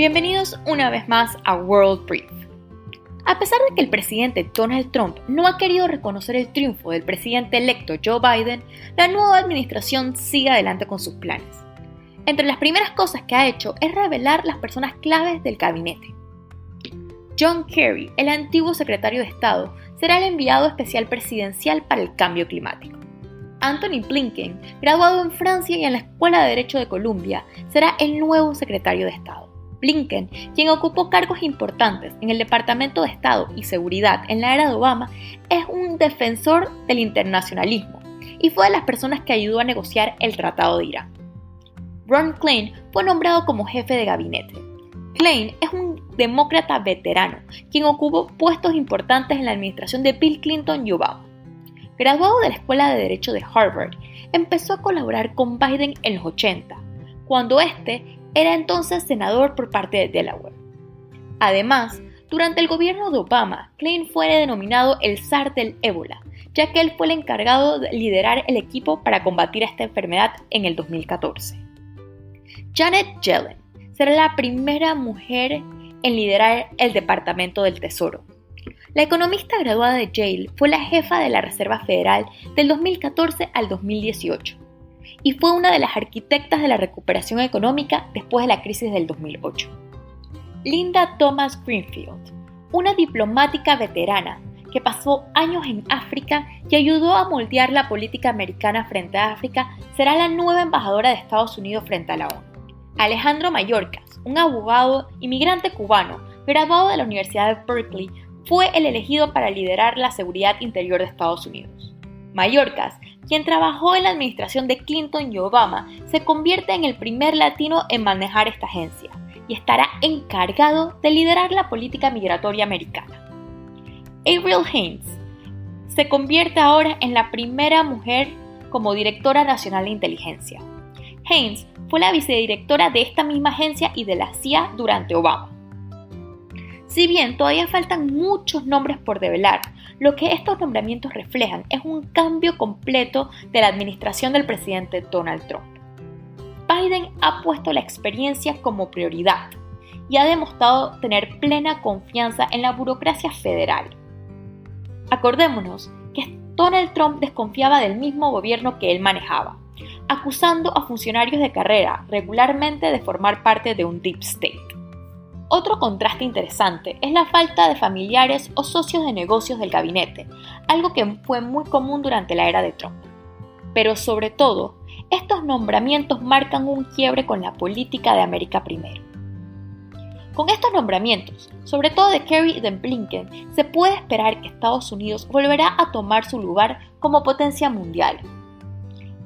Bienvenidos una vez más a World Brief. A pesar de que el presidente Donald Trump no ha querido reconocer el triunfo del presidente electo Joe Biden, la nueva administración sigue adelante con sus planes. Entre las primeras cosas que ha hecho es revelar las personas claves del gabinete. John Kerry, el antiguo secretario de Estado, será el enviado especial presidencial para el cambio climático. Anthony Blinken, graduado en Francia y en la Escuela de Derecho de Columbia, será el nuevo secretario de Estado. Blinken, quien ocupó cargos importantes en el Departamento de Estado y Seguridad en la era de Obama, es un defensor del internacionalismo y fue de las personas que ayudó a negociar el Tratado de Irán. Ron Klein fue nombrado como jefe de gabinete. Klein es un demócrata veterano, quien ocupó puestos importantes en la administración de Bill Clinton y Obama. Graduado de la Escuela de Derecho de Harvard, empezó a colaborar con Biden en los 80, cuando este era entonces senador por parte de Delaware. Además, durante el gobierno de Obama, Klein fue denominado el zar del ébola, ya que él fue el encargado de liderar el equipo para combatir esta enfermedad en el 2014. Janet Yellen será la primera mujer en liderar el Departamento del Tesoro. La economista graduada de Yale fue la jefa de la Reserva Federal del 2014 al 2018 y fue una de las arquitectas de la recuperación económica después de la crisis del 2008. Linda Thomas Greenfield, una diplomática veterana que pasó años en África y ayudó a moldear la política americana frente a África, será la nueva embajadora de Estados Unidos frente a la ONU. Alejandro Mayorkas, un abogado inmigrante cubano graduado de la Universidad de Berkeley, fue el elegido para liderar la seguridad interior de Estados Unidos. Mayorkas quien trabajó en la administración de Clinton y Obama, se convierte en el primer latino en manejar esta agencia y estará encargado de liderar la política migratoria americana. Avril Haines se convierte ahora en la primera mujer como directora nacional de inteligencia. Haines fue la vicedirectora de esta misma agencia y de la CIA durante Obama. Si bien todavía faltan muchos nombres por develar, lo que estos nombramientos reflejan es un cambio completo de la administración del presidente Donald Trump. Biden ha puesto la experiencia como prioridad y ha demostrado tener plena confianza en la burocracia federal. Acordémonos que Donald Trump desconfiaba del mismo gobierno que él manejaba, acusando a funcionarios de carrera regularmente de formar parte de un deep state. Otro contraste interesante es la falta de familiares o socios de negocios del gabinete, algo que fue muy común durante la era de Trump. Pero sobre todo, estos nombramientos marcan un quiebre con la política de América primero. Con estos nombramientos, sobre todo de Kerry y de Blinken, se puede esperar que Estados Unidos volverá a tomar su lugar como potencia mundial.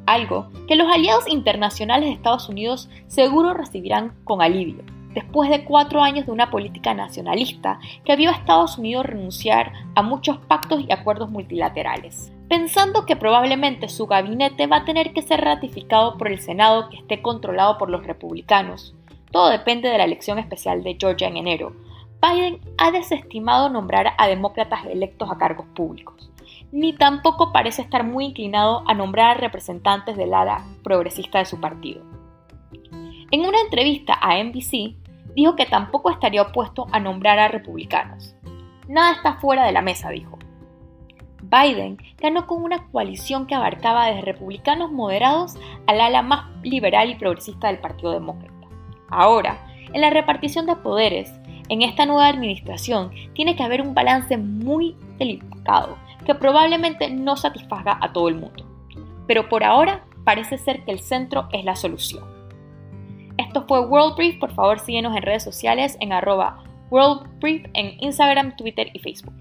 Algo que los aliados internacionales de Estados Unidos seguro recibirán con alivio, después de cuatro años de una política nacionalista que vio a Estados Unidos renunciar a muchos pactos y acuerdos multilaterales, pensando que probablemente su gabinete va a tener que ser ratificado por el Senado que esté controlado por los republicanos. Todo depende de la elección especial de Georgia en enero. Biden ha desestimado nombrar a demócratas electos a cargos públicos, ni tampoco parece estar muy inclinado a nombrar a representantes del ala progresista de su partido. En una entrevista a NBC, dijo que tampoco estaría opuesto a nombrar a republicanos. Nada está fuera de la mesa, dijo. Biden ganó con una coalición que abarcaba desde republicanos moderados al ala más liberal y progresista del Partido Demócrata. Ahora, en la repartición de poderes, en esta nueva administración tiene que haber un balance muy delicado que probablemente no satisfaga a todo el mundo. Pero por ahora parece ser que el centro es la solución. Esto fue World Brief. Por favor, síguenos en redes sociales en arroba World Brief en Instagram, Twitter y Facebook.